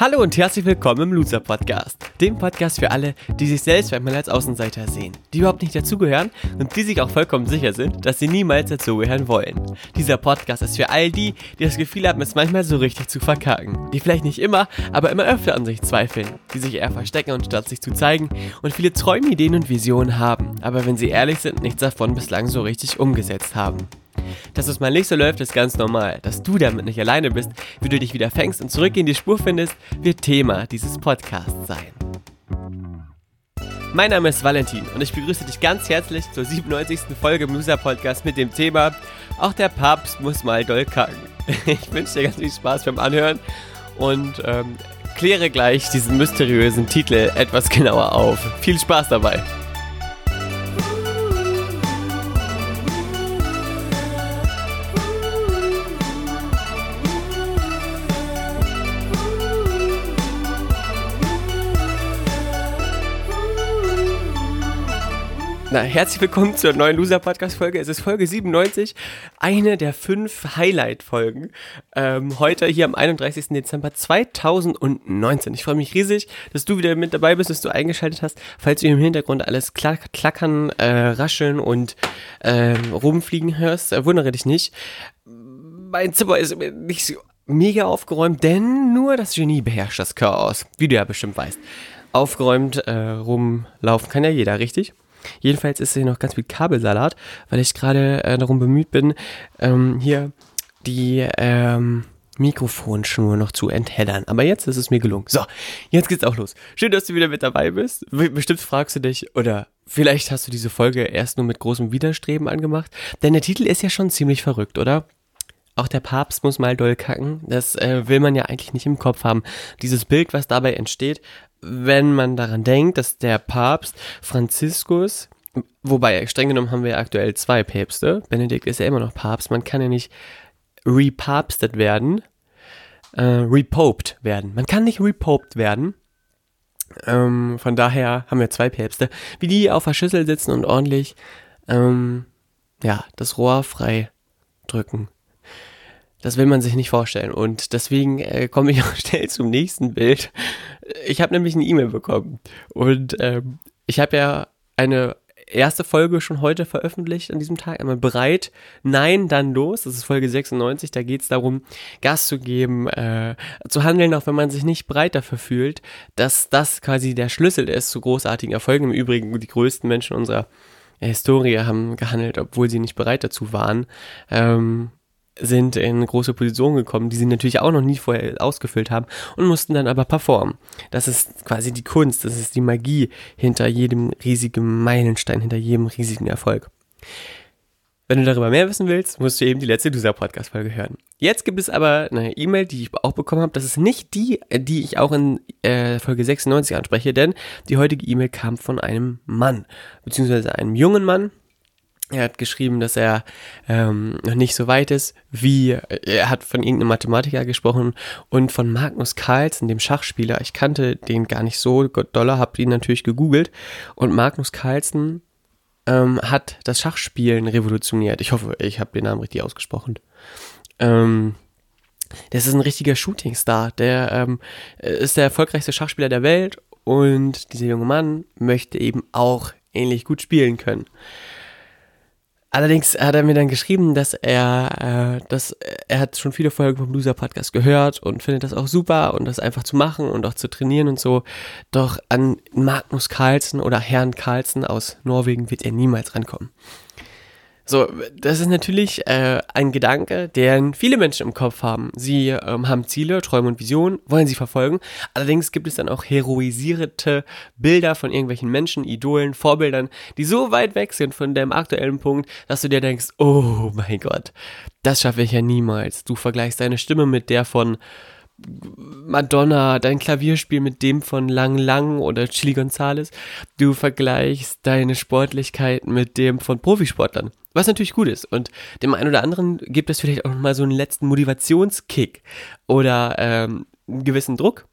Hallo und herzlich willkommen im Loser Podcast, dem Podcast für alle, die sich selbst manchmal als Außenseiter sehen, die überhaupt nicht dazugehören und die sich auch vollkommen sicher sind, dass sie niemals dazugehören wollen. Dieser Podcast ist für all die, die das Gefühl haben, es manchmal so richtig zu verkacken, die vielleicht nicht immer, aber immer öfter an sich zweifeln, die sich eher verstecken und statt sich zu zeigen und viele Träume, Ideen und Visionen haben, aber wenn sie ehrlich sind, nichts davon bislang so richtig umgesetzt haben. Dass es mal nicht so läuft, ist ganz normal. Dass du damit nicht alleine bist, wie du dich wieder fängst und zurück in die Spur findest, wird Thema dieses Podcasts sein. Mein Name ist Valentin und ich begrüße dich ganz herzlich zur 97. Folge im Loser Podcast mit dem Thema Auch der Papst muss mal doll kacken. Ich wünsche dir ganz viel Spaß beim Anhören und ähm, kläre gleich diesen mysteriösen Titel etwas genauer auf. Viel Spaß dabei! Na, herzlich willkommen zur neuen Loser Podcast Folge. Es ist Folge 97, eine der fünf Highlight-Folgen. Ähm, heute hier am 31. Dezember 2019. Ich freue mich riesig, dass du wieder mit dabei bist, dass du eingeschaltet hast. Falls du im Hintergrund alles klack klackern, äh, rascheln und äh, rumfliegen hörst, äh, wundere dich nicht. Mein Zimmer ist nicht so mega aufgeräumt, denn nur das Genie beherrscht das Chaos, wie du ja bestimmt weißt. Aufgeräumt äh, rumlaufen kann ja jeder, richtig? Jedenfalls ist hier noch ganz viel Kabelsalat, weil ich gerade äh, darum bemüht bin, ähm, hier die ähm, Mikrofonschnur noch zu entheddern. Aber jetzt ist es mir gelungen. So, jetzt geht's auch los. Schön, dass du wieder mit dabei bist. Bestimmt fragst du dich, oder vielleicht hast du diese Folge erst nur mit großem Widerstreben angemacht. Denn der Titel ist ja schon ziemlich verrückt, oder? Auch der Papst muss mal doll kacken. Das äh, will man ja eigentlich nicht im Kopf haben. Dieses Bild, was dabei entsteht, wenn man daran denkt, dass der Papst Franziskus, wobei streng genommen haben wir aktuell zwei Päpste, Benedikt ist ja immer noch Papst, man kann ja nicht repapstet werden, äh, repoped werden. Man kann nicht repoped werden. Ähm, von daher haben wir zwei Päpste, wie die auf der Schüssel sitzen und ordentlich, ähm, ja, das Rohr frei drücken. Das will man sich nicht vorstellen. Und deswegen äh, komme ich auch schnell zum nächsten Bild. Ich habe nämlich eine E-Mail bekommen. Und ähm, ich habe ja eine erste Folge schon heute veröffentlicht an diesem Tag. Einmal bereit, nein, dann los. Das ist Folge 96. Da geht es darum, Gas zu geben, äh, zu handeln, auch wenn man sich nicht bereit dafür fühlt, dass das quasi der Schlüssel ist zu großartigen Erfolgen. Im Übrigen, die größten Menschen unserer Historie haben gehandelt, obwohl sie nicht bereit dazu waren. Ähm, sind in große Positionen gekommen, die sie natürlich auch noch nie vorher ausgefüllt haben und mussten dann aber performen. Das ist quasi die Kunst, das ist die Magie hinter jedem riesigen Meilenstein, hinter jedem riesigen Erfolg. Wenn du darüber mehr wissen willst, musst du eben die letzte Loser Podcast Folge hören. Jetzt gibt es aber eine E-Mail, die ich auch bekommen habe. Das ist nicht die, die ich auch in äh, Folge 96 anspreche, denn die heutige E-Mail kam von einem Mann, beziehungsweise einem jungen Mann, er hat geschrieben, dass er ähm, noch nicht so weit ist, wie er hat von irgendeinem Mathematiker gesprochen und von Magnus Carlsen, dem Schachspieler. Ich kannte den gar nicht so doller, habe ihn natürlich gegoogelt und Magnus Carlsen ähm, hat das Schachspielen revolutioniert. Ich hoffe, ich habe den Namen richtig ausgesprochen. Ähm, das ist ein richtiger Shootingstar. Der ähm, ist der erfolgreichste Schachspieler der Welt und dieser junge Mann möchte eben auch ähnlich gut spielen können. Allerdings hat er mir dann geschrieben, dass er, äh, dass er hat schon viele Folgen vom Loser Podcast gehört und findet das auch super und das einfach zu machen und auch zu trainieren und so. Doch an Magnus Carlsen oder Herrn Carlsen aus Norwegen wird er niemals rankommen. So, das ist natürlich äh, ein Gedanke, den viele Menschen im Kopf haben. Sie ähm, haben Ziele, Träume und Visionen, wollen sie verfolgen. Allerdings gibt es dann auch heroisierte Bilder von irgendwelchen Menschen, Idolen, Vorbildern, die so weit weg sind von dem aktuellen Punkt, dass du dir denkst, oh mein Gott, das schaffe ich ja niemals. Du vergleichst deine Stimme mit der von Madonna, dein Klavierspiel mit dem von Lang Lang oder Chili Gonzales. Du vergleichst deine Sportlichkeit mit dem von Profisportlern. Was natürlich gut ist. Und dem einen oder anderen gibt es vielleicht auch nochmal so einen letzten Motivationskick oder ähm, einen gewissen Druck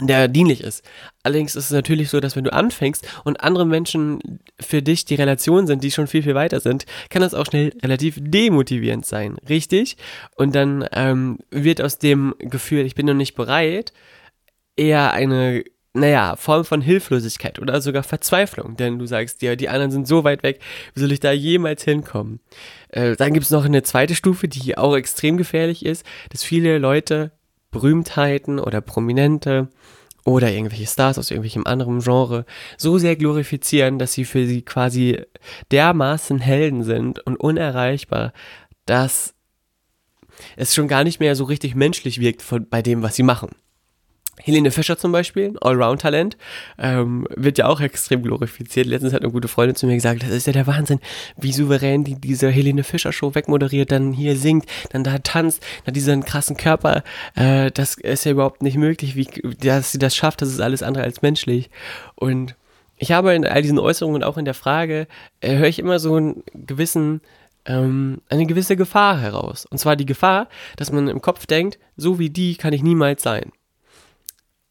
der dienlich ist. Allerdings ist es natürlich so, dass wenn du anfängst und andere Menschen für dich die Relation sind, die schon viel, viel weiter sind, kann das auch schnell relativ demotivierend sein, richtig? Und dann ähm, wird aus dem Gefühl, ich bin noch nicht bereit, eher eine naja, Form von Hilflosigkeit oder sogar Verzweiflung, denn du sagst dir, die anderen sind so weit weg, wie soll ich da jemals hinkommen? Äh, dann gibt's noch eine zweite Stufe, die auch extrem gefährlich ist, dass viele Leute, Berühmtheiten oder Prominente oder irgendwelche Stars aus irgendwelchem anderen Genre so sehr glorifizieren, dass sie für sie quasi dermaßen Helden sind und unerreichbar, dass es schon gar nicht mehr so richtig menschlich wirkt von, bei dem, was sie machen. Helene Fischer zum Beispiel, Allround-Talent, ähm, wird ja auch extrem glorifiziert. Letztens hat eine gute Freundin zu mir gesagt, das ist ja der Wahnsinn, wie souverän die diese Helene Fischer-Show wegmoderiert, dann hier singt, dann da tanzt, dann diesen krassen Körper. Äh, das ist ja überhaupt nicht möglich, wie dass sie das schafft, das ist alles andere als menschlich. Und ich habe in all diesen Äußerungen und auch in der Frage, äh, höre ich immer so einen gewissen ähm, eine gewisse Gefahr heraus. Und zwar die Gefahr, dass man im Kopf denkt, so wie die kann ich niemals sein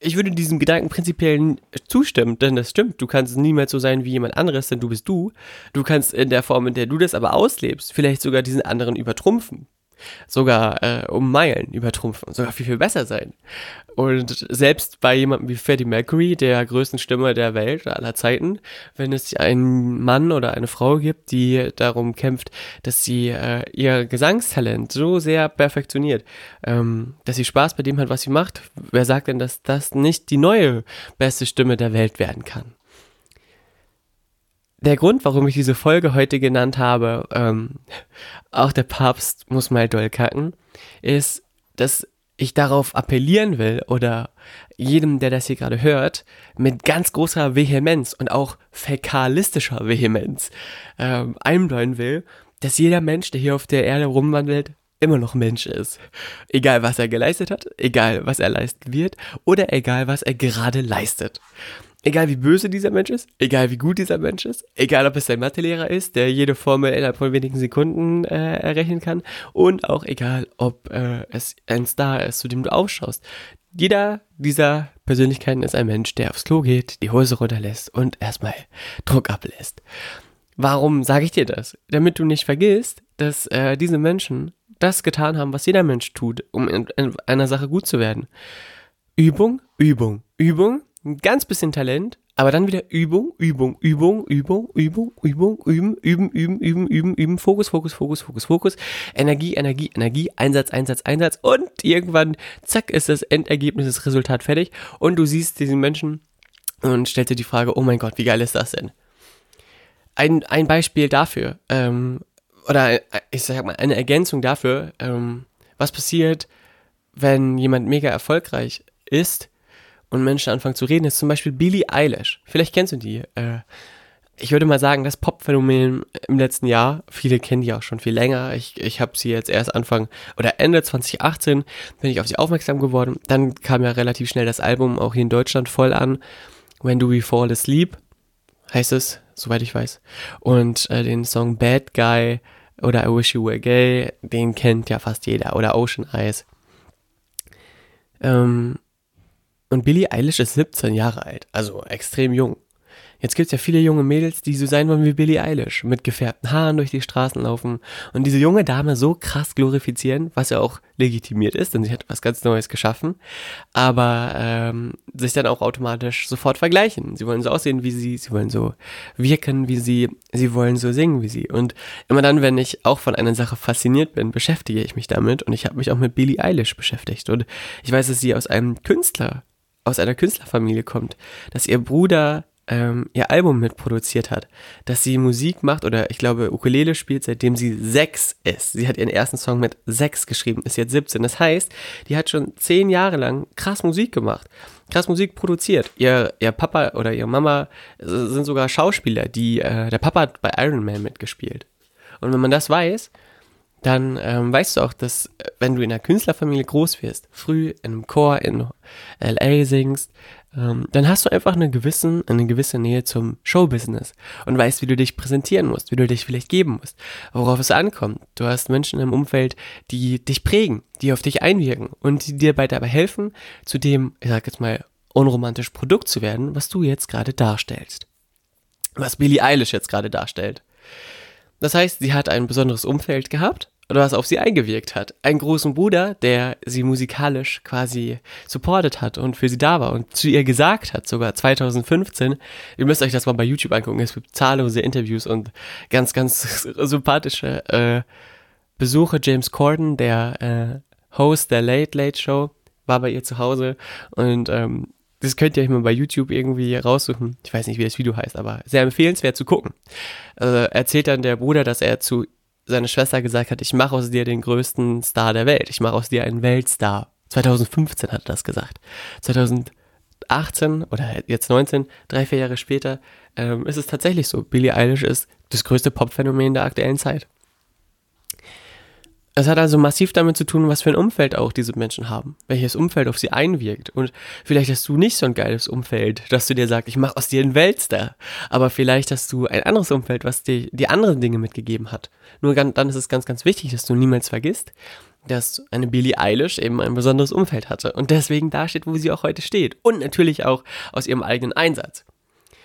ich würde diesem Gedanken prinzipiell zustimmen, denn das stimmt. Du kannst niemals so sein wie jemand anderes, denn du bist du. Du kannst in der Form, in der du das aber auslebst, vielleicht sogar diesen anderen übertrumpfen sogar äh, um Meilen übertrumpfen, sogar viel, viel besser sein. Und selbst bei jemandem wie Freddie Mercury, der größten Stimme der Welt aller Zeiten, wenn es einen Mann oder eine Frau gibt, die darum kämpft, dass sie äh, ihr Gesangstalent so sehr perfektioniert, ähm, dass sie Spaß bei dem hat, was sie macht, wer sagt denn, dass das nicht die neue beste Stimme der Welt werden kann? Der Grund, warum ich diese Folge heute genannt habe, ähm, auch der Papst muss mal doll kacken, ist, dass ich darauf appellieren will oder jedem, der das hier gerade hört, mit ganz großer Vehemenz und auch fäkalistischer Vehemenz ähm, einbläuen will, dass jeder Mensch, der hier auf der Erde rumwandelt, immer noch Mensch ist. Egal, was er geleistet hat, egal, was er leisten wird oder egal, was er gerade leistet. Egal wie böse dieser Mensch ist, egal wie gut dieser Mensch ist, egal ob es ein Mathelehrer ist, der jede Formel innerhalb von wenigen Sekunden äh, errechnen kann und auch egal, ob äh, es ein Star ist, zu dem du aufschaust. Jeder dieser Persönlichkeiten ist ein Mensch, der aufs Klo geht, die Hose runterlässt und erstmal Druck ablässt. Warum sage ich dir das? Damit du nicht vergisst, dass äh, diese Menschen das getan haben, was jeder Mensch tut, um in, in einer Sache gut zu werden. Übung, Übung, Übung, ein ganz bisschen Talent, aber dann wieder Übung, Übung, Übung, Übung, Übung, Übung, üben, üben, üben, üben, üben, üben, Fokus, Fokus, Fokus, Fokus, Fokus, Energie, Energie, Energie, Einsatz, Einsatz, Einsatz und irgendwann, zack, ist das Endergebnis, das Resultat fertig und du siehst diesen Menschen und stellst dir die Frage, oh mein Gott, wie geil ist das denn? Ein, ein Beispiel dafür, ähm, oder ich sag mal, eine Ergänzung dafür, ähm, was passiert, wenn jemand mega erfolgreich ist, und Menschen anfangen zu reden, ist zum Beispiel Billie Eilish. Vielleicht kennst du die. Äh, ich würde mal sagen, das Pop-Phänomen im letzten Jahr, viele kennen die auch schon viel länger. Ich, ich habe sie jetzt erst Anfang oder Ende 2018 bin ich auf sie aufmerksam geworden. Dann kam ja relativ schnell das Album auch hier in Deutschland voll an. When Do We Fall Asleep heißt es, soweit ich weiß. Und äh, den Song Bad Guy oder I Wish You Were Gay, den kennt ja fast jeder. Oder Ocean Eyes. Ähm, und Billie Eilish ist 17 Jahre alt, also extrem jung. Jetzt gibt es ja viele junge Mädels, die so sein wollen wie Billie Eilish, mit gefärbten Haaren durch die Straßen laufen und diese junge Dame so krass glorifizieren, was ja auch legitimiert ist, denn sie hat was ganz Neues geschaffen, aber ähm, sich dann auch automatisch sofort vergleichen. Sie wollen so aussehen wie sie, sie wollen so wirken wie sie, sie wollen so singen wie sie. Und immer dann, wenn ich auch von einer Sache fasziniert bin, beschäftige ich mich damit und ich habe mich auch mit Billie Eilish beschäftigt und ich weiß, dass sie aus einem Künstler aus einer Künstlerfamilie kommt, dass ihr Bruder ähm, ihr Album mitproduziert hat, dass sie Musik macht oder ich glaube Ukulele spielt, seitdem sie sechs ist. Sie hat ihren ersten Song mit sechs geschrieben, ist jetzt 17. Das heißt, die hat schon zehn Jahre lang krass Musik gemacht, krass Musik produziert. Ihr, ihr Papa oder ihre Mama sind sogar Schauspieler, die, äh, der Papa hat bei Iron Man mitgespielt. Und wenn man das weiß, dann ähm, weißt du auch, dass äh, wenn du in einer Künstlerfamilie groß wirst, früh in einem Chor in LA singst, ähm, dann hast du einfach eine, gewissen, eine gewisse Nähe zum Showbusiness und weißt, wie du dich präsentieren musst, wie du dich vielleicht geben musst, worauf es ankommt. Du hast Menschen im Umfeld, die dich prägen, die auf dich einwirken und die dir dabei helfen, zu dem, ich sag jetzt mal, unromantisch Produkt zu werden, was du jetzt gerade darstellst. Was Billie Eilish jetzt gerade darstellt. Das heißt, sie hat ein besonderes Umfeld gehabt oder was auf sie eingewirkt hat. Einen großen Bruder, der sie musikalisch quasi supportet hat und für sie da war und zu ihr gesagt hat, sogar 2015, ihr müsst euch das mal bei YouTube angucken, es gibt zahllose Interviews und ganz, ganz sympathische äh, Besuche. James Corden, der äh, Host der Late Late Show, war bei ihr zu Hause und ähm, das könnt ihr euch mal bei YouTube irgendwie raussuchen. Ich weiß nicht, wie das Video heißt, aber sehr empfehlenswert zu gucken. Äh, erzählt dann der Bruder, dass er zu seiner Schwester gesagt hat, ich mache aus dir den größten Star der Welt. Ich mache aus dir einen Weltstar. 2015 hat er das gesagt. 2018 oder jetzt 19, drei, vier Jahre später, ähm, ist es tatsächlich so. Billie Eilish ist das größte Popphänomen der aktuellen Zeit. Es hat also massiv damit zu tun, was für ein Umfeld auch diese Menschen haben, welches Umfeld auf sie einwirkt. Und vielleicht hast du nicht so ein geiles Umfeld, dass du dir sagst, ich mache aus dir einen Weltstar. Aber vielleicht hast du ein anderes Umfeld, was dir die anderen Dinge mitgegeben hat. Nur dann ist es ganz, ganz wichtig, dass du niemals vergisst, dass eine Billie Eilish eben ein besonderes Umfeld hatte und deswegen da steht, wo sie auch heute steht. Und natürlich auch aus ihrem eigenen Einsatz.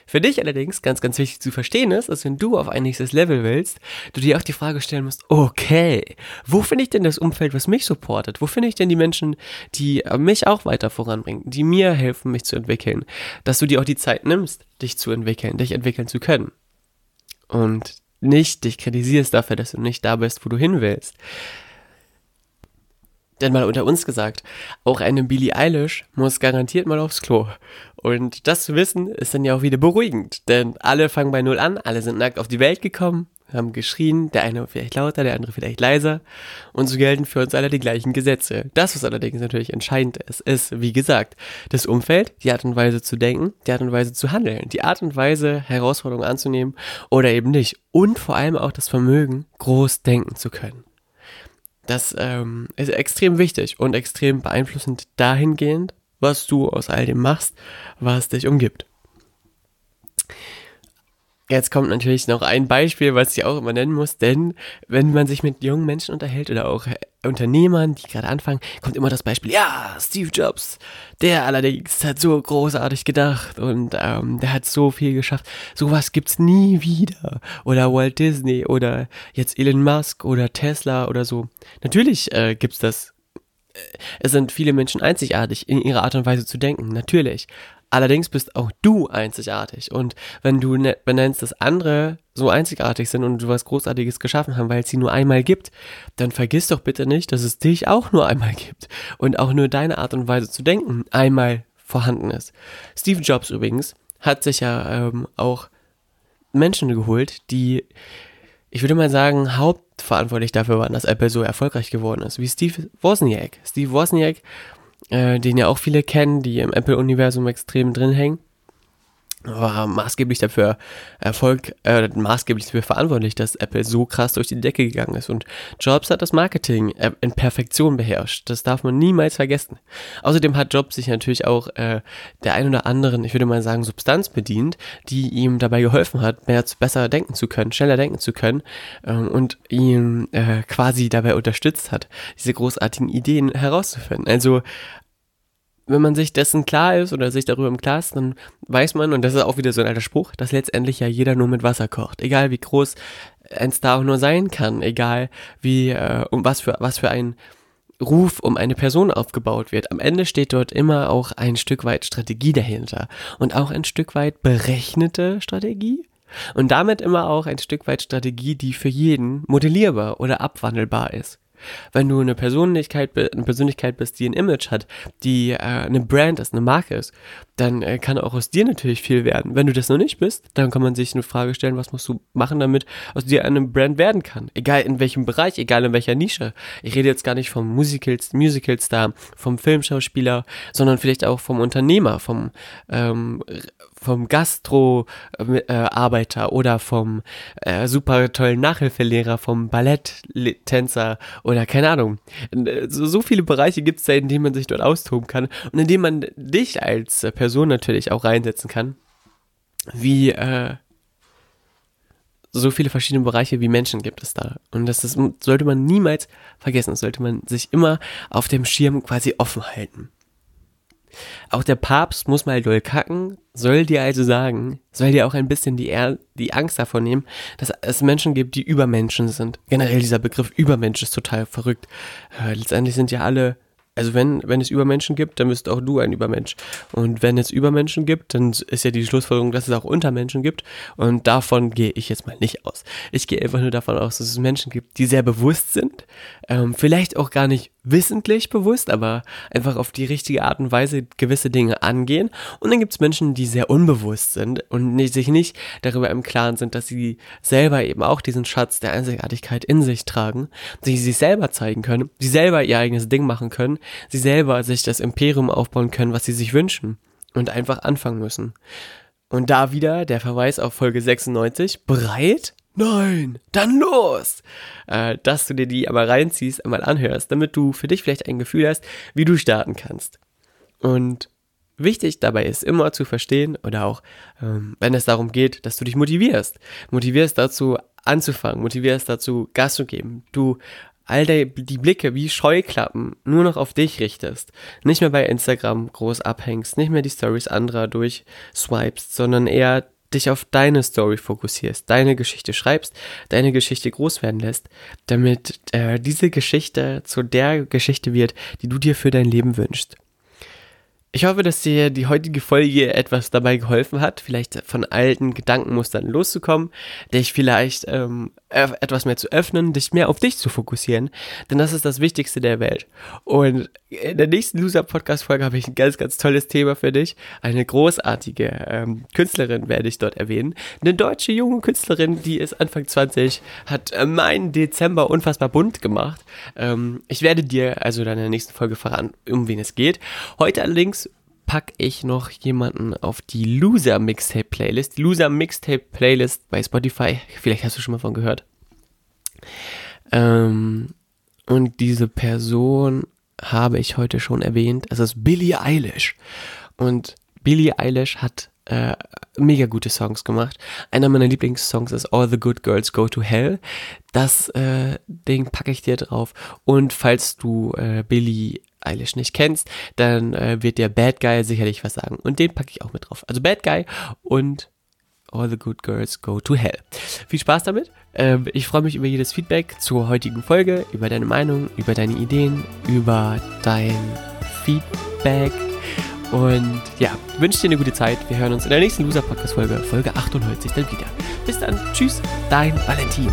Für dich allerdings ganz, ganz wichtig zu verstehen ist, dass wenn du auf ein nächstes Level willst, du dir auch die Frage stellen musst, okay, wo finde ich denn das Umfeld, was mich supportet? Wo finde ich denn die Menschen, die äh, mich auch weiter voranbringen, die mir helfen, mich zu entwickeln? Dass du dir auch die Zeit nimmst, dich zu entwickeln, dich entwickeln zu können. Und nicht dich kritisierst dafür, dass du nicht da bist, wo du hin willst. Denn mal unter uns gesagt, auch eine Billie Eilish muss garantiert mal aufs Klo. Und das zu wissen, ist dann ja auch wieder beruhigend. Denn alle fangen bei Null an, alle sind nackt auf die Welt gekommen, haben geschrien, der eine vielleicht lauter, der andere vielleicht leiser. Und so gelten für uns alle die gleichen Gesetze. Das, was allerdings natürlich entscheidend ist, ist, wie gesagt, das Umfeld, die Art und Weise zu denken, die Art und Weise zu handeln, die Art und Weise, Herausforderungen anzunehmen oder eben nicht. Und vor allem auch das Vermögen, groß denken zu können. Das ähm, ist extrem wichtig und extrem beeinflussend dahingehend, was du aus all dem machst, was dich umgibt. Jetzt kommt natürlich noch ein Beispiel, was ich auch immer nennen muss, denn wenn man sich mit jungen Menschen unterhält oder auch Unternehmern, die gerade anfangen, kommt immer das Beispiel, ja, Steve Jobs, der allerdings hat so großartig gedacht und ähm, der hat so viel geschafft. Sowas gibt's nie wieder. Oder Walt Disney oder jetzt Elon Musk oder Tesla oder so. Natürlich äh, gibt's das äh, es sind viele Menschen einzigartig in ihrer Art und Weise zu denken, natürlich. Allerdings bist auch du einzigartig. Und wenn du ne, benennst, dass andere so einzigartig sind und du was Großartiges geschaffen haben, weil es sie nur einmal gibt, dann vergiss doch bitte nicht, dass es dich auch nur einmal gibt. Und auch nur deine Art und Weise zu denken einmal vorhanden ist. Steve Jobs übrigens hat sich ja ähm, auch Menschen geholt, die, ich würde mal sagen, hauptverantwortlich dafür waren, dass Apple so erfolgreich geworden ist, wie Steve Wozniak. Steve Wozniak äh, den ja auch viele kennen, die im Apple-Universum extrem drin hängen war maßgeblich dafür Erfolg, äh, maßgeblich dafür verantwortlich, dass Apple so krass durch die Decke gegangen ist. Und Jobs hat das Marketing äh, in Perfektion beherrscht. Das darf man niemals vergessen. Außerdem hat Jobs sich natürlich auch äh, der ein oder anderen, ich würde mal sagen, Substanz bedient, die ihm dabei geholfen hat, mehr besser denken zu können, schneller denken zu können ähm, und ihn äh, quasi dabei unterstützt hat, diese großartigen Ideen herauszufinden. Also wenn man sich dessen klar ist oder sich darüber im Klaren ist, dann weiß man, und das ist auch wieder so ein alter Spruch, dass letztendlich ja jeder nur mit Wasser kocht. Egal wie groß ein Star auch nur sein kann, egal wie, äh, um was für, was für ein Ruf um eine Person aufgebaut wird. Am Ende steht dort immer auch ein Stück weit Strategie dahinter und auch ein Stück weit berechnete Strategie. Und damit immer auch ein Stück weit Strategie, die für jeden modellierbar oder abwandelbar ist. Wenn du eine Persönlichkeit, eine Persönlichkeit bist, die ein Image hat, die äh, eine Brand ist, eine Marke ist, dann äh, kann auch aus dir natürlich viel werden. Wenn du das noch nicht bist, dann kann man sich eine Frage stellen, was musst du machen, damit aus dir eine Brand werden kann. Egal in welchem Bereich, egal in welcher Nische. Ich rede jetzt gar nicht vom Musicals, Musicalstar, vom Filmschauspieler, sondern vielleicht auch vom Unternehmer, vom, ähm, vom Gastro-Arbeiter äh, oder vom äh, super tollen Nachhilfelehrer, vom Balletttänzer oder keine Ahnung. So, so viele Bereiche gibt es da, in denen man sich dort austoben kann und in denen man dich als Person natürlich auch reinsetzen kann. Wie äh, so viele verschiedene Bereiche wie Menschen gibt es da. Und das ist, sollte man niemals vergessen. Das sollte man sich immer auf dem Schirm quasi offen halten. Auch der Papst muss mal doll kacken, soll dir also sagen, soll dir auch ein bisschen die, er die Angst davon nehmen, dass es Menschen gibt, die Übermenschen sind. Generell dieser Begriff Übermensch ist total verrückt. Äh, letztendlich sind ja alle also wenn, wenn es Übermenschen gibt, dann bist auch du ein Übermensch. Und wenn es Übermenschen gibt, dann ist ja die Schlussfolgerung, dass es auch Untermenschen gibt. Und davon gehe ich jetzt mal nicht aus. Ich gehe einfach nur davon aus, dass es Menschen gibt, die sehr bewusst sind. Ähm, vielleicht auch gar nicht wissentlich bewusst, aber einfach auf die richtige Art und Weise gewisse Dinge angehen. Und dann gibt es Menschen, die sehr unbewusst sind und nicht, sich nicht darüber im Klaren sind, dass sie selber eben auch diesen Schatz der Einzigartigkeit in sich tragen, sich sich selber zeigen können, sie selber ihr eigenes Ding machen können, sie selber sich das Imperium aufbauen können, was sie sich wünschen und einfach anfangen müssen. Und da wieder der Verweis auf Folge 96. Bereit? Nein, dann los! Äh, dass du dir die einmal reinziehst, einmal anhörst, damit du für dich vielleicht ein Gefühl hast, wie du starten kannst. Und wichtig dabei ist immer zu verstehen oder auch, ähm, wenn es darum geht, dass du dich motivierst. Motivierst dazu anzufangen, motivierst dazu Gas zu geben. Du all die, die Blicke wie Scheuklappen nur noch auf dich richtest, nicht mehr bei Instagram groß abhängst, nicht mehr die Stories anderer durchswipest, sondern eher dich auf deine Story fokussierst, deine Geschichte schreibst, deine Geschichte groß werden lässt, damit äh, diese Geschichte zu der Geschichte wird, die du dir für dein Leben wünschst. Ich hoffe, dass dir die heutige Folge etwas dabei geholfen hat, vielleicht von alten Gedankenmustern loszukommen, dich vielleicht ähm, etwas mehr zu öffnen, dich mehr auf dich zu fokussieren, denn das ist das Wichtigste der Welt. Und in der nächsten Loser-Podcast-Folge habe ich ein ganz, ganz tolles Thema für dich. Eine großartige ähm, Künstlerin werde ich dort erwähnen. Eine deutsche junge Künstlerin, die ist Anfang 20, hat äh, meinen Dezember unfassbar bunt gemacht. Ähm, ich werde dir also dann in der nächsten Folge verraten, um wen es geht. Heute allerdings packe ich noch jemanden auf die Loser Mixtape Playlist. Die Loser Mixtape Playlist bei Spotify. Vielleicht hast du schon mal von gehört. Ähm, und diese Person habe ich heute schon erwähnt. Es ist Billie Eilish. Und Billie Eilish hat äh, mega gute Songs gemacht. Einer meiner Lieblingssongs ist All the Good Girls Go to Hell. Das äh, Ding packe ich dir drauf. Und falls du äh, Billie Eilish nicht kennst, dann äh, wird der Bad Guy sicherlich was sagen. Und den packe ich auch mit drauf. Also Bad Guy und All the Good Girls Go to Hell. Viel Spaß damit. Ähm, ich freue mich über jedes Feedback zur heutigen Folge, über deine Meinung, über deine Ideen, über dein Feedback. Und ja, wünsche dir eine gute Zeit. Wir hören uns in der nächsten Loser Podcast Folge, Folge 98 dann wieder. Bis dann. Tschüss, dein Valentin.